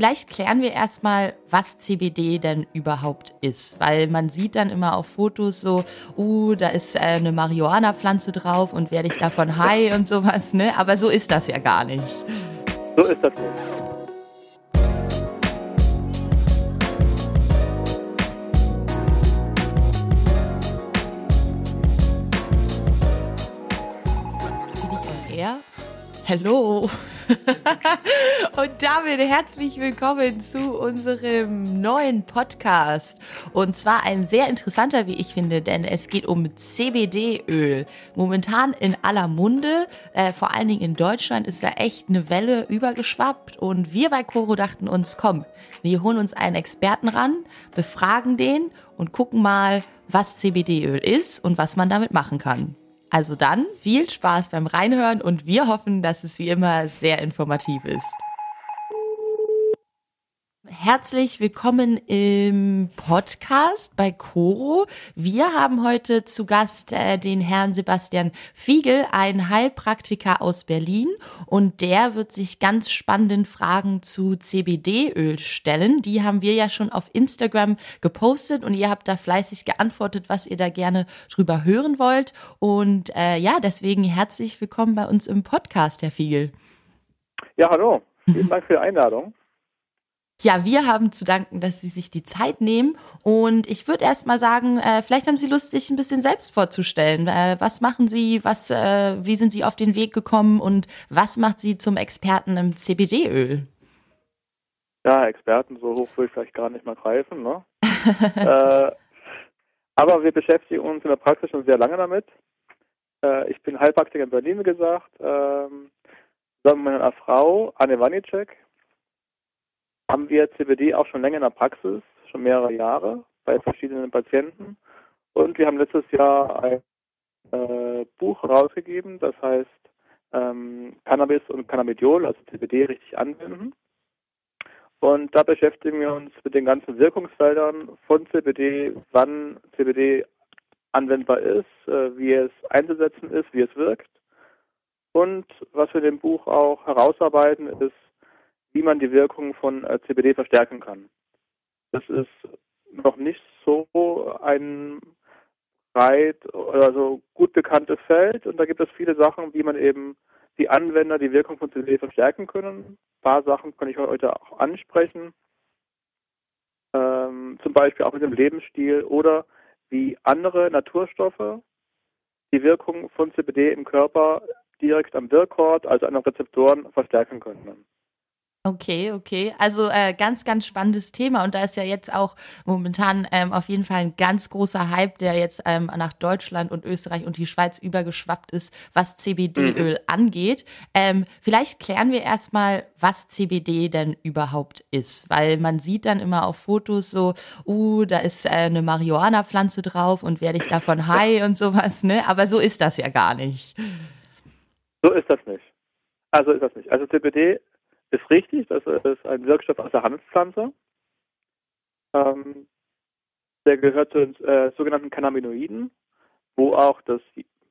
vielleicht klären wir erstmal, was CBD denn überhaupt ist, weil man sieht dann immer auf Fotos so, uh, da ist äh, eine Marihuana-Pflanze drauf und werde ich davon high und sowas, ne? Aber so ist das ja gar nicht. So ist das nicht. Hallo. Und damit herzlich willkommen zu unserem neuen Podcast. Und zwar ein sehr interessanter, wie ich finde, denn es geht um CBD-Öl. Momentan in aller Munde, äh, vor allen Dingen in Deutschland ist da echt eine Welle übergeschwappt. Und wir bei Coro dachten uns, komm, wir holen uns einen Experten ran, befragen den und gucken mal, was CBD-Öl ist und was man damit machen kann. Also dann viel Spaß beim Reinhören und wir hoffen, dass es wie immer sehr informativ ist. Herzlich willkommen im Podcast bei Coro. Wir haben heute zu Gast äh, den Herrn Sebastian Fiegel, ein Heilpraktiker aus Berlin und der wird sich ganz spannenden Fragen zu CBD-Öl stellen. Die haben wir ja schon auf Instagram gepostet und ihr habt da fleißig geantwortet, was ihr da gerne drüber hören wollt. Und äh, ja, deswegen herzlich willkommen bei uns im Podcast, Herr Fiegel. Ja, hallo. Vielen Dank für die Einladung. Ja, wir haben zu danken, dass Sie sich die Zeit nehmen. Und ich würde erst mal sagen, äh, vielleicht haben Sie Lust, sich ein bisschen selbst vorzustellen. Äh, was machen Sie? Was, äh, wie sind Sie auf den Weg gekommen? Und was macht Sie zum Experten im CBD-Öl? Ja, Experten, so hoch will ich vielleicht gar nicht mal greifen. Ne? Äh, aber wir beschäftigen uns in der Praxis schon sehr lange damit. Äh, ich bin Heilpraktiker in Berlin, wie gesagt. Ähm, zusammen mit meiner Frau, Anne Wanicek haben wir CBD auch schon länger in der Praxis, schon mehrere Jahre bei verschiedenen Patienten. Und wir haben letztes Jahr ein äh, Buch herausgegeben, das heißt ähm, Cannabis und Cannabidiol, also CBD richtig anwenden. Und da beschäftigen wir uns mit den ganzen Wirkungsfeldern von CBD, wann CBD anwendbar ist, äh, wie es einzusetzen ist, wie es wirkt. Und was wir in dem Buch auch herausarbeiten, ist, wie man die Wirkung von äh, CBD verstärken kann. Das ist noch nicht so ein breit oder so gut bekanntes Feld und da gibt es viele Sachen, wie man eben die Anwender die Wirkung von CBD verstärken können. Ein paar Sachen kann ich heute auch ansprechen. Ähm, zum Beispiel auch mit dem Lebensstil oder wie andere Naturstoffe die Wirkung von CBD im Körper direkt am Wirkort, also an den Rezeptoren, verstärken können. Okay, okay. Also äh, ganz, ganz spannendes Thema. Und da ist ja jetzt auch momentan ähm, auf jeden Fall ein ganz großer Hype, der jetzt ähm, nach Deutschland und Österreich und die Schweiz übergeschwappt ist, was CBD-Öl mhm. angeht. Ähm, vielleicht klären wir erstmal, was CBD denn überhaupt ist. Weil man sieht dann immer auf Fotos so, uh, da ist äh, eine Marihuana-Pflanze drauf und werde ich davon high und sowas, ne? Aber so ist das ja gar nicht. So ist das nicht. Also ist das nicht. Also CBD ist richtig, das ist ein Wirkstoff aus der Hanfpflanze. Ähm, der gehört zu den äh, sogenannten Cannabinoiden, wo auch das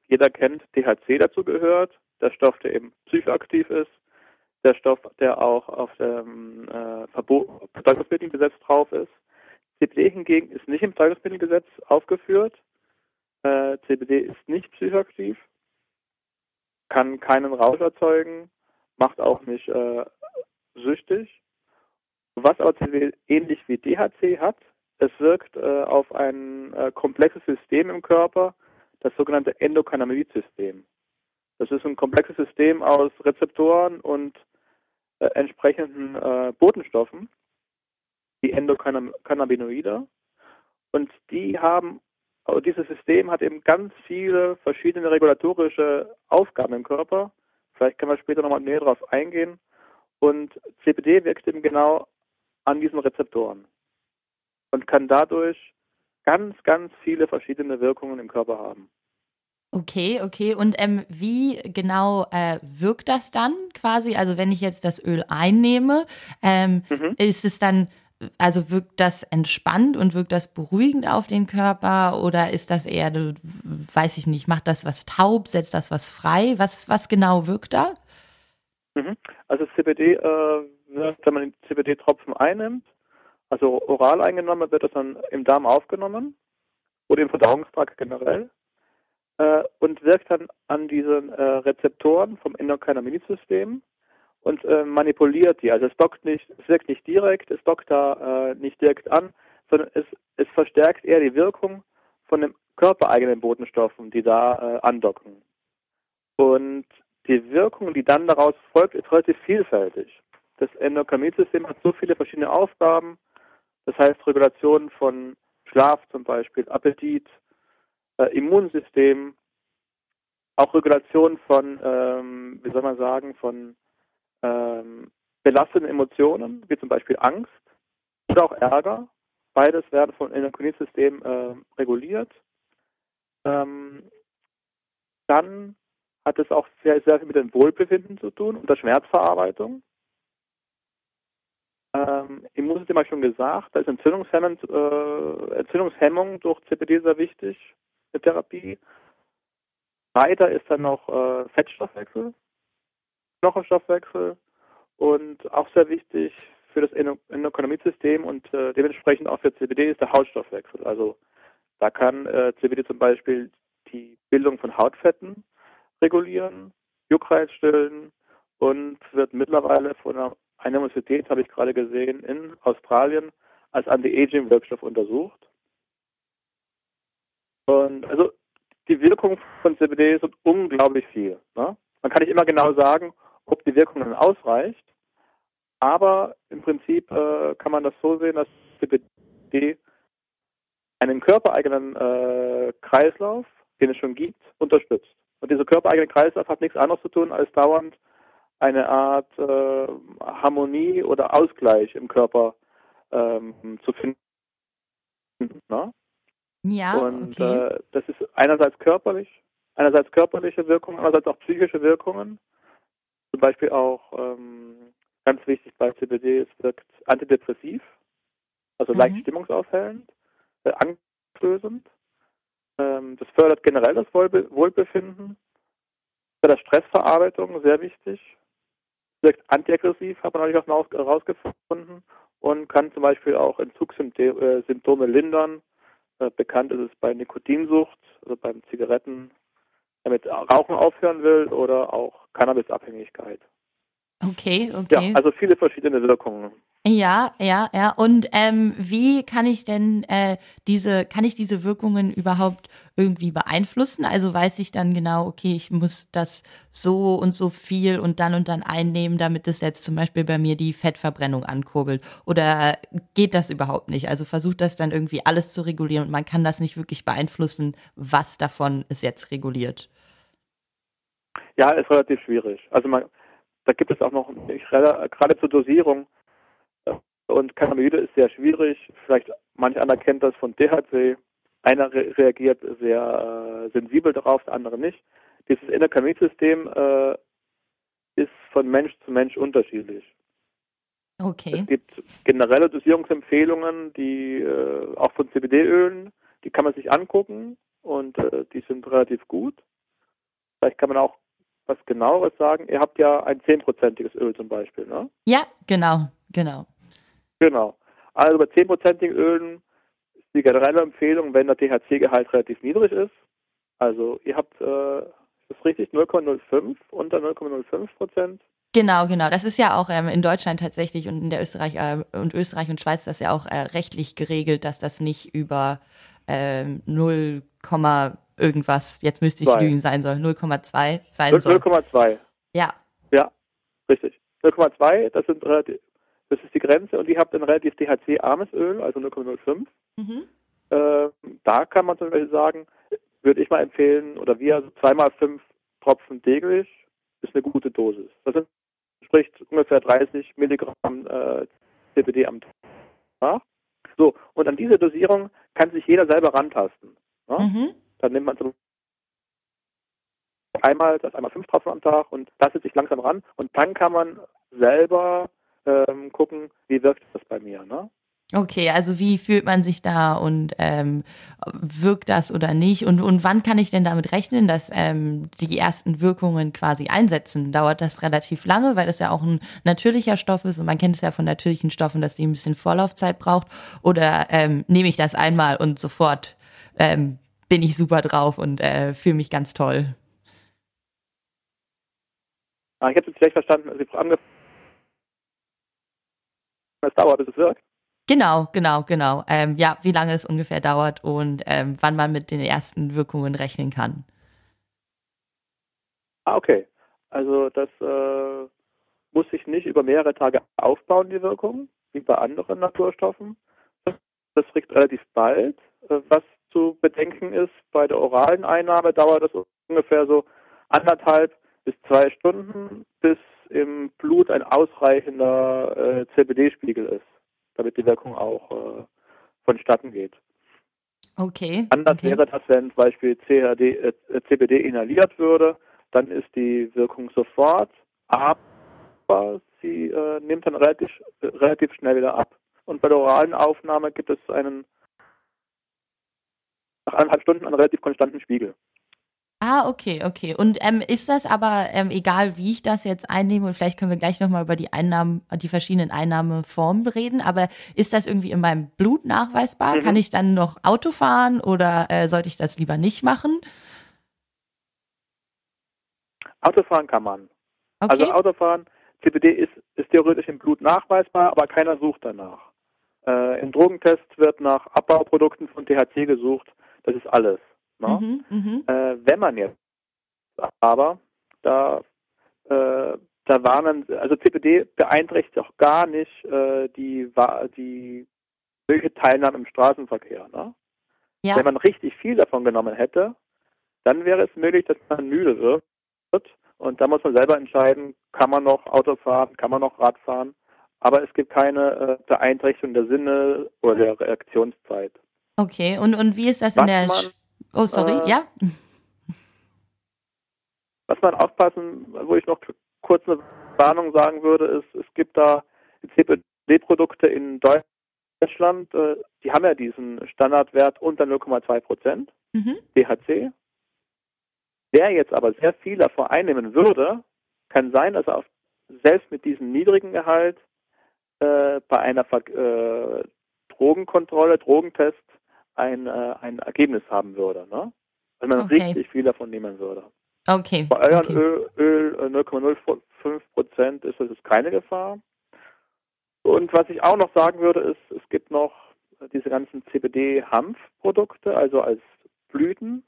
jeder kennt, THC dazu gehört, der Stoff, der eben psychoaktiv ist, der Stoff, der auch auf dem äh, Betäubungsmittelgesetz drauf ist. CBD hingegen ist nicht im Betäubungsmittelgesetz aufgeführt. Äh, CBD ist nicht psychoaktiv, kann keinen Rausch erzeugen, macht auch nicht äh, süchtig. Was aber ähnlich wie DHC hat, es wirkt äh, auf ein äh, komplexes System im Körper, das sogenannte Endokannabinoid-System. Das ist ein komplexes System aus Rezeptoren und äh, entsprechenden äh, Botenstoffen, die Endokannabinoide. Und die haben, also dieses System hat eben ganz viele verschiedene regulatorische Aufgaben im Körper. Vielleicht können wir später nochmal näher darauf eingehen. Und CBD wirkt eben genau an diesen Rezeptoren und kann dadurch ganz, ganz viele verschiedene Wirkungen im Körper haben. Okay, okay. Und ähm, wie genau äh, wirkt das dann quasi? Also wenn ich jetzt das Öl einnehme, ähm, mhm. ist es dann, also wirkt das entspannt und wirkt das beruhigend auf den Körper oder ist das eher, weiß ich nicht, macht das was taub, setzt das was frei? Was, was genau wirkt da? Mhm. Also CBD äh, ne, wenn man den CBD-Tropfen einnimmt, also oral eingenommen, wird das dann im Darm aufgenommen oder im Verdauungstrakt generell äh, und wirkt dann an diesen äh, Rezeptoren vom Endokannabinoid-System und äh, manipuliert die. Also es dockt nicht, es wirkt nicht direkt, es dockt da äh, nicht direkt an, sondern es, es verstärkt eher die Wirkung von den körpereigenen Botenstoffen, die da äh, andocken. Und die Wirkung, die dann daraus folgt, ist relativ vielfältig. Das Endokannabinoid-System hat so viele verschiedene Aufgaben, das heißt Regulation von Schlaf zum Beispiel, Appetit, äh, Immunsystem, auch Regulation von, ähm, wie soll man sagen, von ähm, belastenden Emotionen, wie zum Beispiel Angst oder auch Ärger. Beides werden vom Endokrinsystem äh, reguliert. Ähm, dann hat es auch sehr, sehr viel mit dem Wohlbefinden zu tun und der Schmerzverarbeitung. Ähm, Immunsystem habe ich schon gesagt, da ist Entzündungshemmend, äh, Entzündungshemmung durch CBD sehr wichtig, eine Therapie. Weiter ist dann noch äh, Fettstoffwechsel, Knochenstoffwechsel und auch sehr wichtig für das Endokannabinoid-System und äh, dementsprechend auch für CBD ist der Hautstoffwechsel. Also da kann äh, CBD zum Beispiel die Bildung von Hautfetten regulieren, Juckreiz stillen und wird mittlerweile von einer eine Universität, habe ich gerade gesehen, in Australien als Anti-Aging-Wirkstoff untersucht. Und also die Wirkung von CBD sind unglaublich viel. Ne? Man kann nicht immer genau sagen, ob die Wirkung dann ausreicht, aber im Prinzip äh, kann man das so sehen, dass CBD einen körpereigenen äh, Kreislauf, den es schon gibt, unterstützt. Und dieser körpereigene Kreislauf hat nichts anderes zu tun, als dauernd eine Art äh, Harmonie oder Ausgleich im Körper ähm, zu finden. Ne? Ja, und okay. äh, das ist einerseits körperlich, einerseits körperliche Wirkungen, andererseits auch psychische Wirkungen. Zum Beispiel auch ähm, ganz wichtig bei CBD, es wirkt antidepressiv, also Mhm. leicht stimmungsaufhellend, äh, angstlösend. Ähm, das fördert generell das Wohlbe Wohlbefinden. Bei der Stressverarbeitung sehr wichtig. Wirkt antiaggressiv, hat man natürlich auch herausgefunden und kann zum Beispiel auch Entzugssymptome lindern. Äh, bekannt ist es bei Nikotinsucht, also beim Zigaretten, damit Rauchen aufhören will oder auch Cannabisabhängigkeit. Okay, okay. Ja, also viele verschiedene Wirkungen. Ja, ja, ja. Und ähm, wie kann ich denn äh, diese, kann ich diese Wirkungen überhaupt irgendwie beeinflussen? Also weiß ich dann genau, okay, ich muss das so und so viel und dann und dann einnehmen, damit es jetzt zum Beispiel bei mir die Fettverbrennung ankurbelt. Oder geht das überhaupt nicht? Also versucht das dann irgendwie alles zu regulieren und man kann das nicht wirklich beeinflussen, was davon es jetzt reguliert. Ja, ist relativ schwierig. Also man, da gibt es auch noch gerade zur Dosierung und Cannabinoide ist sehr schwierig. Vielleicht manch einer kennt das von THC. Einer re reagiert sehr äh, sensibel darauf, der andere nicht. Dieses Endokannabinoid-System äh, ist von Mensch zu Mensch unterschiedlich. Okay. Es gibt generelle Dosierungsempfehlungen, die äh, auch von CBD-Ölen, die kann man sich angucken und äh, die sind relativ gut. Vielleicht kann man auch was genaueres sagen. Ihr habt ja ein zehnprozentiges Öl zum Beispiel, ne? Ja, genau, genau. Genau. Also bei zehnprozentigen Ölen ist die generelle Empfehlung, wenn der THC-Gehalt relativ niedrig ist. Also ihr habt, äh, ist das richtig, 0,05 unter 0,05 Prozent. Genau, genau. Das ist ja auch ähm, in Deutschland tatsächlich und in der Österreich äh, und Österreich und Schweiz das ja auch äh, rechtlich geregelt, dass das nicht über äh, 0, irgendwas, jetzt müsste ich Zwei. lügen sein soll, 0,2 sein soll. 0,2. Ja, Ja, richtig. 0,2, das sind relativ, das ist die Grenze und ihr habt ein relativ THC-armes Öl, also 0,05. mhm. Äh, da kann man zum Beispiel sagen, würde ich mal empfehlen, oder wir, also zweimal fünf Tropfen täglich ist eine gute Dosis. Das entspricht ungefähr 30 Milligramm äh, CBD am Tag. So, und an diese Dosierung kann sich jeder selber rantasten. Ne? Mhm. Dann nimmt man zum einmal, das einmal fünf Tropfen am Tag und tastet sich langsam ran und dann kann man selber ähm, gucken, wie wirkt das bei mir. Ne? Okay, also wie fühlt man sich da und ähm, wirkt das oder nicht? Und, und wann kann ich denn damit rechnen, dass ähm, die ersten Wirkungen quasi einsetzen? Dauert das relativ lange, weil das ja auch ein natürlicher Stoff ist und man kennt es ja von natürlichen Stoffen, dass die ein bisschen Vorlaufzeit braucht? Oder ähm, nehme ich das einmal und sofort ähm, bin ich super drauf und äh, fühle mich ganz toll? Ah, ich habe es schlecht verstanden. Sie haben es dauert, bis es wirkt. Genau, genau, genau. Ähm, ja, wie lange es ungefähr dauert und ähm, wann man mit den ersten Wirkungen rechnen kann. Ah, okay. Also das äh, muss sich nicht über mehrere Tage aufbauen, die Wirkung, wie bei anderen Naturstoffen. Das regt relativ bald. Äh, was zu bedenken ist, bei der oralen Einnahme dauert es ungefähr so anderthalb bis zwei Stunden, bis im Blut ein ausreichender äh, CBD-Spiegel ist damit die Wirkung auch äh, vonstatten geht. Okay. Anders okay. wäre das, wenn zum Beispiel CHD, äh, CBD inhaliert würde, dann ist die Wirkung sofort, aber sie äh, nimmt dann relativ, relativ schnell wieder ab. Und bei der oralen Aufnahme gibt es einen nach eineinhalb Stunden einen relativ konstanten Spiegel. Ah, okay, okay. Und ähm, ist das aber ähm, egal, wie ich das jetzt einnehme, und vielleicht können wir gleich nochmal über die Einnahmen, die verschiedenen Einnahmeformen reden, aber ist das irgendwie in meinem Blut nachweisbar? Mhm. Kann ich dann noch Auto fahren oder äh, sollte ich das lieber nicht machen? Autofahren kann man. Okay. Also Autofahren, CBD ist, ist theoretisch im Blut nachweisbar, aber keiner sucht danach. Äh, Im Drogentest wird nach Abbauprodukten von THC gesucht. Das ist alles. Ne? Mhm, mhm, äh, wenn man jetzt aber da äh, da warnen, also CPD beeinträchtigt auch gar nicht äh, die die mögliche Teilnahme im Straßenverkehr. Ne? Ja. Wenn man richtig viel davon genommen hätte, dann wäre es möglich, dass man müde wird. Und da muss man selber entscheiden, kann man noch Auto fahren, kann man noch Rad fahren. Aber es gibt keine äh, Beeinträchtigung der Sinne oder der Reaktionszeit. Okay, und, und wie ist das Was in der man, Oh, sorry, äh, ja. Was man aufpassen, wo ich noch kurz eine Warnung sagen würde, ist, es gibt da CBD-Produkte in Deutschland, äh, die haben ja diesen Standardwert unter 0,2 Prozent mhm. THC. Wer jetzt aber sehr viel davon einnehmen würde, kann sein, dass er auf, selbst mit diesem niedrigen Gehalt äh, bei einer äh, Drogenkontrolle, Drogentest ein, äh, ein Ergebnis haben würde. Ne? Wenn man okay. richtig viel davon nehmen würde. Okay. Bei euren okay. Öl, Öl 0,05 äh, Prozent ist das keine Gefahr. Und was ich auch noch sagen würde, ist, es gibt noch diese ganzen CBD-Hanfprodukte, also als Blüten,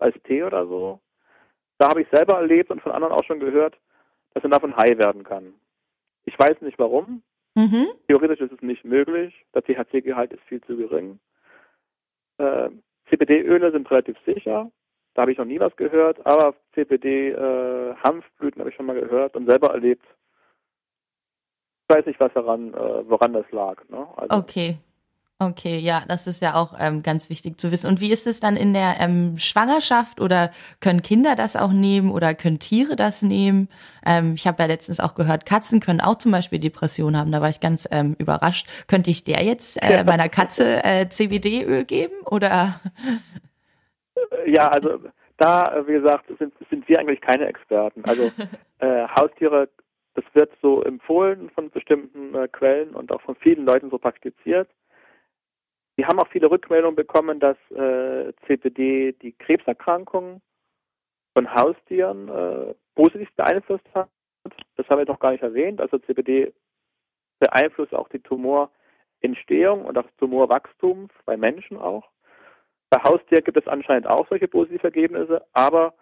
als Tee oder so. Da habe ich selber erlebt und von anderen auch schon gehört, dass man davon high werden kann. Ich weiß nicht warum. Mhm. Theoretisch ist es nicht möglich. Der THC-Gehalt ist viel zu gering. Äh, CBD-Öle sind relativ sicher. Da habe ich noch nie was gehört, aber CBD-Hanfblüten äh, habe ich schon mal gehört und selber erlebt. Ich weiß nicht, was daran, äh, woran das lag. Ne? Also, okay. Okay, ja, das ist ja auch ähm, ganz wichtig zu wissen. Und wie ist es dann in der ähm, Schwangerschaft oder können Kinder das auch nehmen oder können Tiere das nehmen? Ähm, ich habe ja letztens auch gehört, Katzen können auch zum Beispiel Depressionen haben. Da war ich ganz ähm, überrascht. Könnte ich der jetzt äh, meiner Katze äh, CBD-Öl geben oder? Ja, also da, wie gesagt, sind, sind wir eigentlich keine Experten. Also äh, Haustiere, das wird so empfohlen von bestimmten äh, Quellen und auch von vielen Leuten so praktiziert. Wir haben auch viele Rückmeldungen bekommen, dass äh, CPD die Krebserkrankungen von Haustieren äh, positiv beeinflusst hat. Das habe ich noch gar nicht erwähnt. Also CPD beeinflusst auch die Tumorentstehung und auch Tumorwachstum bei Menschen auch. Bei Haustieren gibt es anscheinend auch solche positive Ergebnisse, aber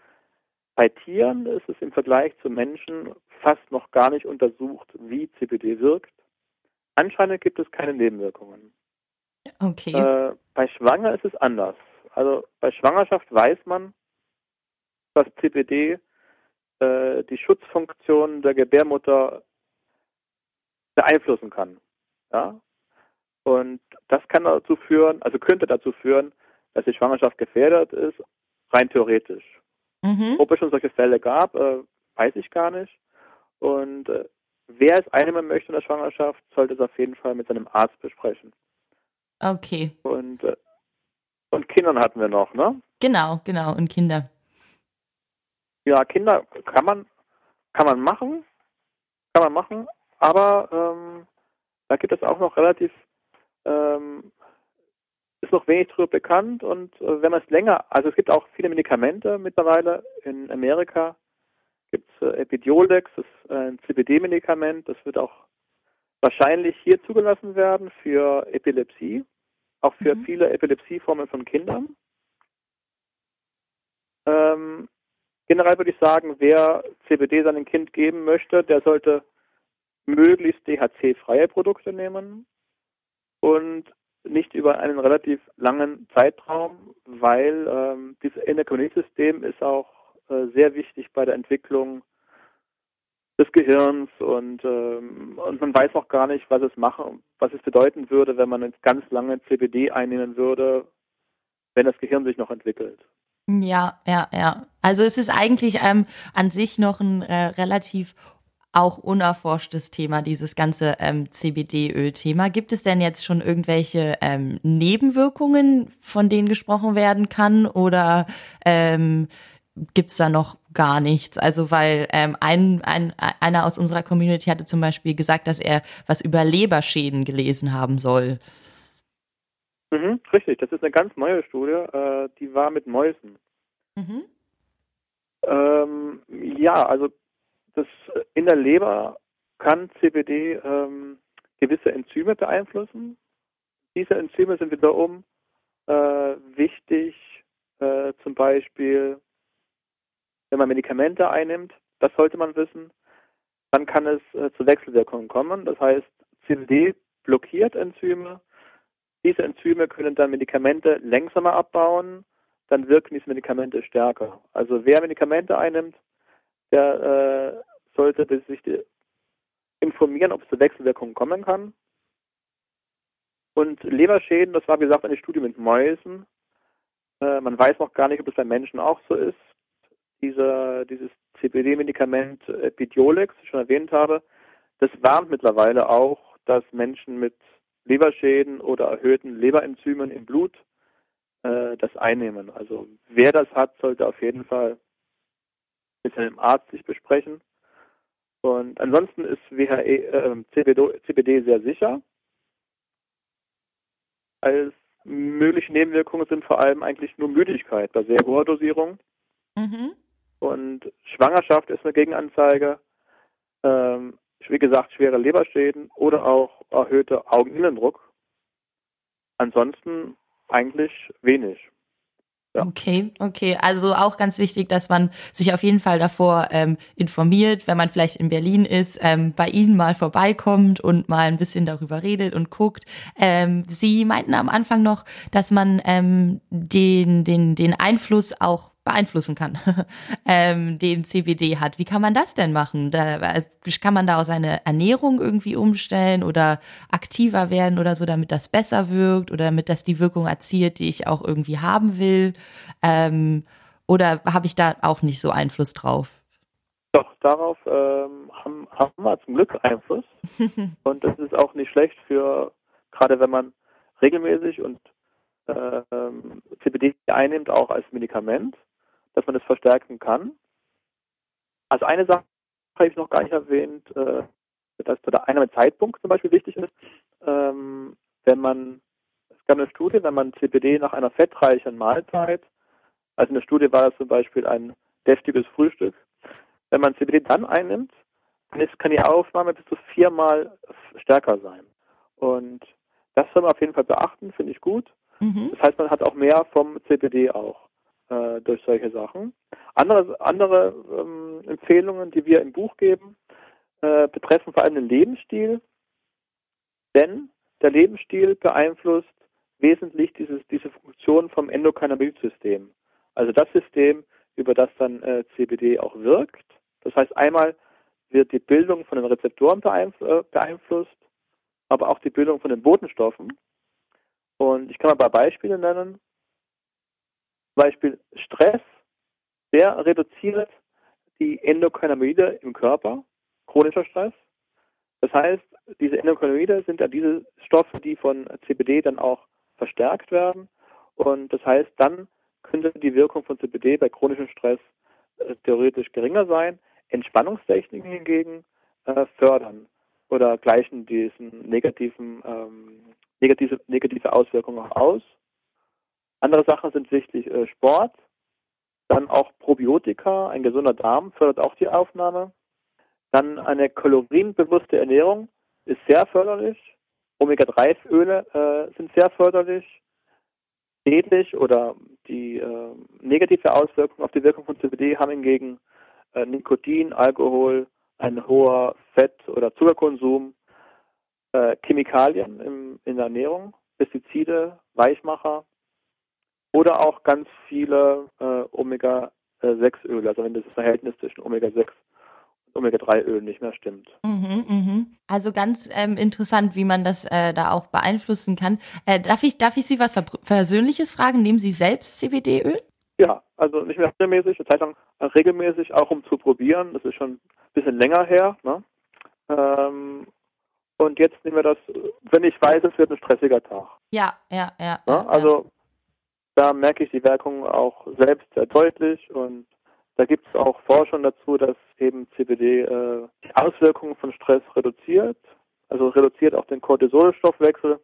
bei Tieren ist es im Vergleich zu Menschen fast noch gar nicht untersucht, wie CPD wirkt. Anscheinend gibt es keine Nebenwirkungen. Okay. Äh, bei Schwanger ist es anders. Also bei Schwangerschaft weiß man, dass CPD äh, die Schutzfunktion der Gebärmutter beeinflussen kann. Ja? Und das kann dazu führen, also könnte dazu führen, dass die Schwangerschaft gefährdet ist, rein theoretisch. Mhm. Ob es schon solche Fälle gab, äh, weiß ich gar nicht. Und äh, wer es einnehmen möchte in der Schwangerschaft, sollte es auf jeden Fall mit seinem Arzt besprechen. Okay. Und, äh, und Kindern hatten wir noch, ne? Genau, genau. Und Kinder. Ja, Kinder kann man, kann man machen, kann man machen, aber ähm, da gibt es auch noch relativ, ähm, ist noch wenig darüber bekannt und äh, wenn man es länger, also es gibt auch viele Medikamente mittlerweile in Amerika, gibt es äh, Epidiolex, das ist ein CBD-Medikament, das wird auch wahrscheinlich hier zugelassen werden für Epilepsie, auch für mhm. viele Epilepsieformen von Kindern. Ähm, generell würde ich sagen, wer CBD seinem Kind geben möchte, der sollte möglichst DHC-freie Produkte nehmen und nicht über einen relativ langen Zeitraum, weil ähm, dieses Endokrinsystem ist auch äh, sehr wichtig bei der Entwicklung des Gehirns und, ähm, und man weiß noch gar nicht, was es machen, was es bedeuten würde, wenn man jetzt ganz lange CBD einnehmen würde, wenn das Gehirn sich noch entwickelt. Ja, ja, ja. Also es ist eigentlich ähm, an sich noch ein äh, relativ auch unerforschtes Thema, dieses ganze ähm, CBD-Öl-Thema. Gibt es denn jetzt schon irgendwelche ähm, Nebenwirkungen, von denen gesprochen werden kann? Oder ähm, gibt's da noch gar nichts? Also weil ähm, ein, ein, einer aus unserer Community hatte zum Beispiel gesagt, dass er was über Leberschäden gelesen haben soll. Mhm, richtig, das ist eine ganz neue Studie, äh, die war mit Mäusen. Mhm. Ähm, ja, also das in der Leber kann CBD ähm, gewisse Enzyme beeinflussen. Diese Enzyme sind wiederum äh, wichtig, äh, zum Beispiel, wenn man Medikamente einnimmt, das sollte man wissen, dann kann es äh, zu Wechselwirkungen kommen. Das heißt, CBD blockiert Enzyme. Diese Enzyme können dann Medikamente langsamer abbauen, dann wirken diese Medikamente stärker. Also wer Medikamente einnimmt, der äh, sollte sich informieren, ob es zu Wechselwirkungen kommen kann. Und Leberschäden, das war wie gesagt eine Studie mit Mäusen. Äh, man weiß noch gar nicht, ob es bei Menschen auch so ist. Diese, dieses CBD-Medikament Epidiolex, das ich schon erwähnt habe, das warnt mittlerweile auch, dass Menschen mit Leberschäden oder erhöhten Leberenzymen im Blut äh, das einnehmen. Also wer das hat, sollte auf jeden Fall mit seinem Arzt sich besprechen. Und ansonsten ist WHE, äh, CBD, CBD sehr sicher. Als mögliche Nebenwirkungen sind vor allem eigentlich nur Müdigkeit bei sehr hoher Dosierung. Mhm. Und Schwangerschaft ist eine Gegenanzeige. Ähm, wie gesagt, schwere Leberschäden oder auch erhöhter Augeninnendruck. Ansonsten eigentlich wenig. Ja. Okay, okay. Also auch ganz wichtig, dass man sich auf jeden Fall davor ähm, informiert, wenn man vielleicht in Berlin ist, ähm, bei Ihnen mal vorbeikommt und mal ein bisschen darüber redet und guckt. Ähm, Sie meinten am Anfang noch, dass man ähm, den, den, den Einfluss auch beeinflussen kann, ähm, den CBD hat. Wie kann man das denn machen? Da, kann man da auch seine Ernährung irgendwie umstellen oder aktiver werden oder so, damit das besser wirkt oder damit das die Wirkung erzielt, die ich auch irgendwie haben will? Ähm, oder habe ich da auch nicht so Einfluss drauf? Doch, darauf ähm, haben, haben wir zum Glück Einfluss. und das ist auch nicht schlecht für, gerade wenn man regelmäßig und äh, ähm, CBD einnimmt, auch als Medikament dass man das verstärken kann. Also eine Sache habe ich noch gar nicht erwähnt, äh, dass der Einnahmezeitpunkt zum Beispiel wichtig ist. Ähm, wenn man, es gab eine Studie, wenn man CBD nach einer fettreichen Mahlzeit, also in der Studie war das zum Beispiel ein deftiges Frühstück, wenn man CBD dann einnimmt, dann kann die Aufnahme bis zu viermal stärker sein. Und das soll man auf jeden Fall beachten, finde ich gut. Mhm. Das heißt, man hat auch mehr vom CBD auch äh, durch solche Sachen. Andere, andere ähm, Empfehlungen, die wir im Buch geben, äh, betreffen vor allem den Lebensstil, denn der Lebensstil beeinflusst wesentlich dieses, diese Funktion vom Endokannabinoid-System. Also das System, über das dann äh, CBD auch wirkt. Das heißt, einmal wird die Bildung von den Rezeptoren äh, beeinflusst, aber auch die Bildung von den Botenstoffen. Und ich kann mal ein paar Beispiele nennen. Beispiel Stress, der reduziert die Endokannabinoide im Körper, chronischer Stress. Das heißt, diese Endokannabinoide sind ja diese Stoffe, die von CBD dann auch verstärkt werden. Und das heißt, dann könnte die Wirkung von CBD bei chronischem Stress äh, theoretisch geringer sein. Entspannungstechniken hingegen äh, fördern oder gleichen diesen negativen ähm, negative, negative Auswirkungen auch aus. Andere Sachen sind wichtig äh, Sport, dann auch Probiotika, ein gesunder Darm fördert auch die Aufnahme. Dann eine kalorienbewusste Ernährung ist sehr förderlich. Omega-3-Öle äh, sind sehr förderlich. Schädlich oder die äh, negative Auswirkung auf die Wirkung von CBD haben hingegen äh, Nikotin, Alkohol, ein hoher Fett- oder Zuckerkonsum, äh, Chemikalien im, in der Ernährung, Pestizide, Weichmacher oder auch ganz viele äh, Omega-6-Öle, also wenn das Verhältnis zwischen Omega-6 Omega-3-Öl nicht mehr stimmt. Mhm, mhm. Also ganz ähm, interessant, wie man das äh, da auch beeinflussen kann. Äh, darf, ich, darf ich Sie was Persönliches fragen? Nehmen Sie selbst CBD-Öl? Ja, also nicht mehr regelmäßig, eine Zeit lang regelmäßig, auch um zu probieren. Das ist schon ein bisschen länger her. Ne? Ähm, und jetzt nehmen wir das, wenn ich weiß, es wird ein stressiger Tag. Ja, ja, ja. Ne? Also da merke ich die Wirkung auch selbst sehr deutlich und da gibt es auch Forschung dazu, dass eben CBD äh, die Auswirkungen von Stress reduziert, also reduziert auch den Cortisolstoffwechsel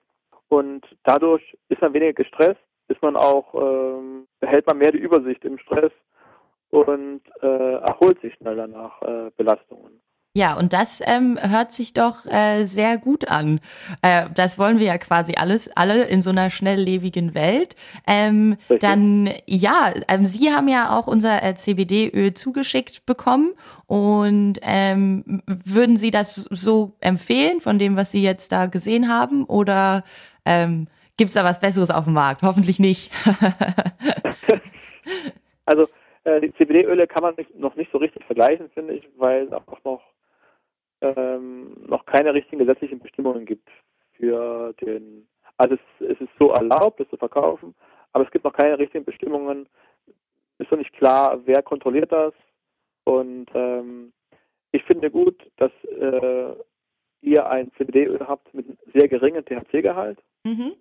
und dadurch ist man weniger gestresst, ist man auch, ähm, behält man mehr die Übersicht im Stress und äh, erholt sich schneller nach äh, Belastungen. Ja, und das ähm, hört sich doch äh, sehr gut an. Äh, das wollen wir ja quasi alles, alle in so einer schnelllebigen Welt. Ähm, dann, ja, ähm, Sie haben ja auch unser äh, CBD-Öl zugeschickt bekommen und ähm, würden Sie das so empfehlen von dem, was Sie jetzt da gesehen haben oder ähm, gibt es da was Besseres auf dem Markt? Hoffentlich nicht. also äh, die CBD-Öle kann man nicht, noch nicht so richtig vergleichen, finde ich, weil auch noch ähm, noch keine richtigen gesetzlichen Bestimmungen gibt für den. Also es, es ist so erlaubt, es zu verkaufen, aber es gibt noch keine richtigen Bestimmungen. Ist noch nicht klar, wer kontrolliert das. Und ähm, ich finde gut, dass äh, ihr ein CBD-Öl habt mit sehr geringem THC-Gehalt. Mhm.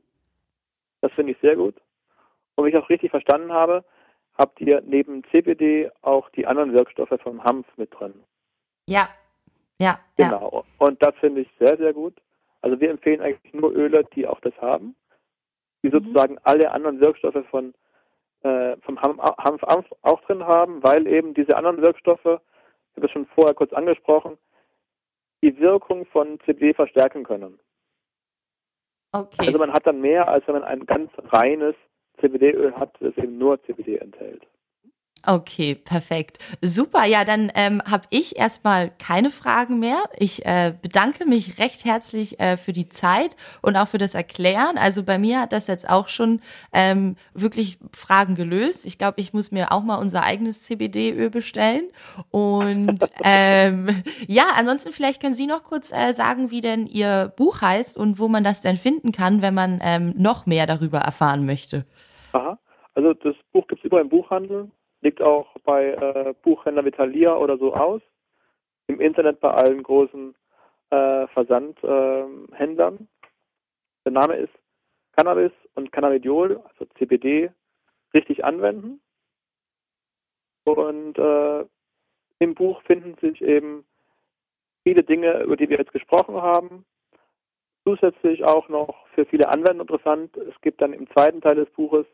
Das finde ich sehr gut. Und wie ich auch richtig verstanden habe, habt ihr neben CBD auch die anderen Wirkstoffe vom Hanf mit drin. Ja, ja. Genau. Ja. Und das finde ich sehr, sehr gut. Also wir empfehlen eigentlich nur Öle, die auch das haben, die mhm. sozusagen alle anderen Wirkstoffe von äh, vom Hanf, Hanf auch drin haben, weil eben diese anderen Wirkstoffe, ich habe es schon vorher kurz angesprochen, die Wirkung von CBD verstärken können. Okay. Also man hat dann mehr, als wenn man ein ganz reines CBD-Öl hat, das eben nur CBD enthält. Okay, perfekt. Super, ja, dann ähm, habe ich erstmal keine Fragen mehr. Ich äh, bedanke mich recht herzlich äh, für die Zeit und auch für das Erklären. Also bei mir hat das jetzt auch schon ähm, wirklich Fragen gelöst. Ich glaube, ich muss mir auch mal unser eigenes CBD-Öl bestellen. Und ähm, ja, ansonsten vielleicht können Sie noch kurz äh, sagen, wie denn Ihr Buch heißt und wo man das denn finden kann, wenn man ähm, noch mehr darüber erfahren möchte. Aha. Also das Buch gibt es überall im Buchhandel liegt auch bei äh, Buchhändler Vitalia oder so aus. Im Internet bei allen großen äh, Versandhändlern. Ähm, Der Name ist Cannabis und Cannabidiol, also CBD, richtig anwenden. Und äh, im Buch finden sich eben viele Dinge, über die wir jetzt gesprochen haben. Zusätzlich auch noch für viele Anwender interessant. Es gibt dann im zweiten Teil des Buches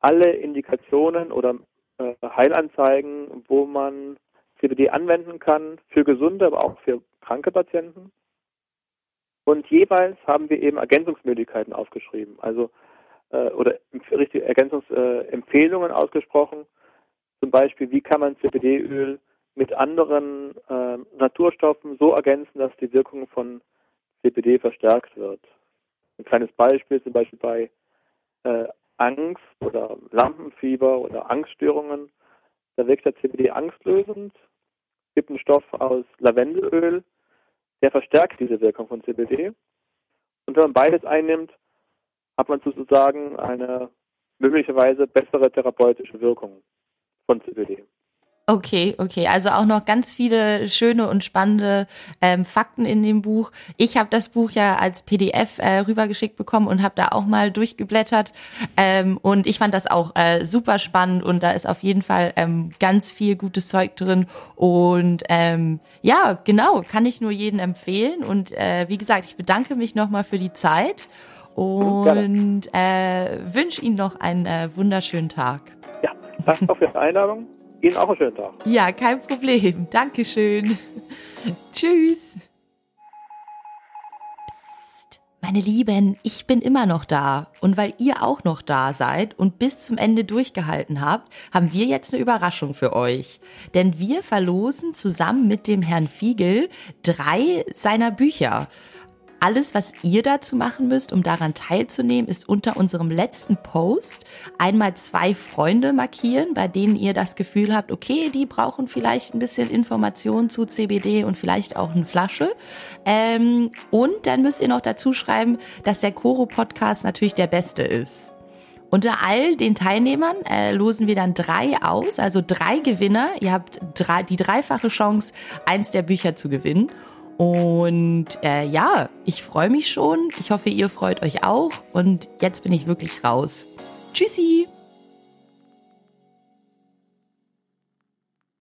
alle Indikationen oder äh, Heilanzeigen, wo man CBD anwenden kann, für gesunde, aber auch für kranke Patienten. Und jeweils haben wir eben Ergänzungsmöglichkeiten aufgeschrieben, also äh, oder richtige Ergänzungsempfehlungen äh, ausgesprochen. Zum Beispiel, wie kann man CBD-Öl mit anderen äh, Naturstoffen so ergänzen, dass die Wirkung von CBD verstärkt wird. Ein kleines Beispiel zum Beispiel bei äh, Angst oder Lampenfieber oder Angststörungen. Da wirkt der CBD angstlösend. Gibt einen Stoff aus Lavendelöl, der verstärkt diese Wirkung von CBD. Und wenn man beides einnimmt, hat man sozusagen eine möglicherweise bessere therapeutische Wirkung von CBD. Okay, okay. Also auch noch ganz viele schöne und spannende ähm, Fakten in dem Buch. Ich habe das Buch ja als PDF äh, rübergeschickt bekommen und habe da auch mal durchgeblättert. Ähm, und ich fand das auch äh, super spannend und da ist auf jeden Fall ähm, ganz viel gutes Zeug drin. Und ähm, ja, genau, kann ich nur jedem empfehlen. Und äh, wie gesagt, ich bedanke mich nochmal für die Zeit und äh, wünsche Ihnen noch einen äh, wunderschönen Tag. Ja, danke für die Einladung. Ihnen auch einen schönen Tag. Ja, kein Problem. Dankeschön. Tschüss. Psst, meine Lieben, ich bin immer noch da. Und weil ihr auch noch da seid und bis zum Ende durchgehalten habt, haben wir jetzt eine Überraschung für euch. Denn wir verlosen zusammen mit dem Herrn Fiegel drei seiner Bücher. Alles, was ihr dazu machen müsst, um daran teilzunehmen, ist unter unserem letzten Post einmal zwei Freunde markieren, bei denen ihr das Gefühl habt, okay, die brauchen vielleicht ein bisschen Informationen zu CBD und vielleicht auch eine Flasche. Ähm, und dann müsst ihr noch dazu schreiben, dass der Koro Podcast natürlich der beste ist. Unter all den Teilnehmern äh, losen wir dann drei aus, also drei Gewinner. Ihr habt drei, die dreifache Chance, eins der Bücher zu gewinnen. Und äh, ja, ich freue mich schon. Ich hoffe, ihr freut euch auch. Und jetzt bin ich wirklich raus. Tschüssi!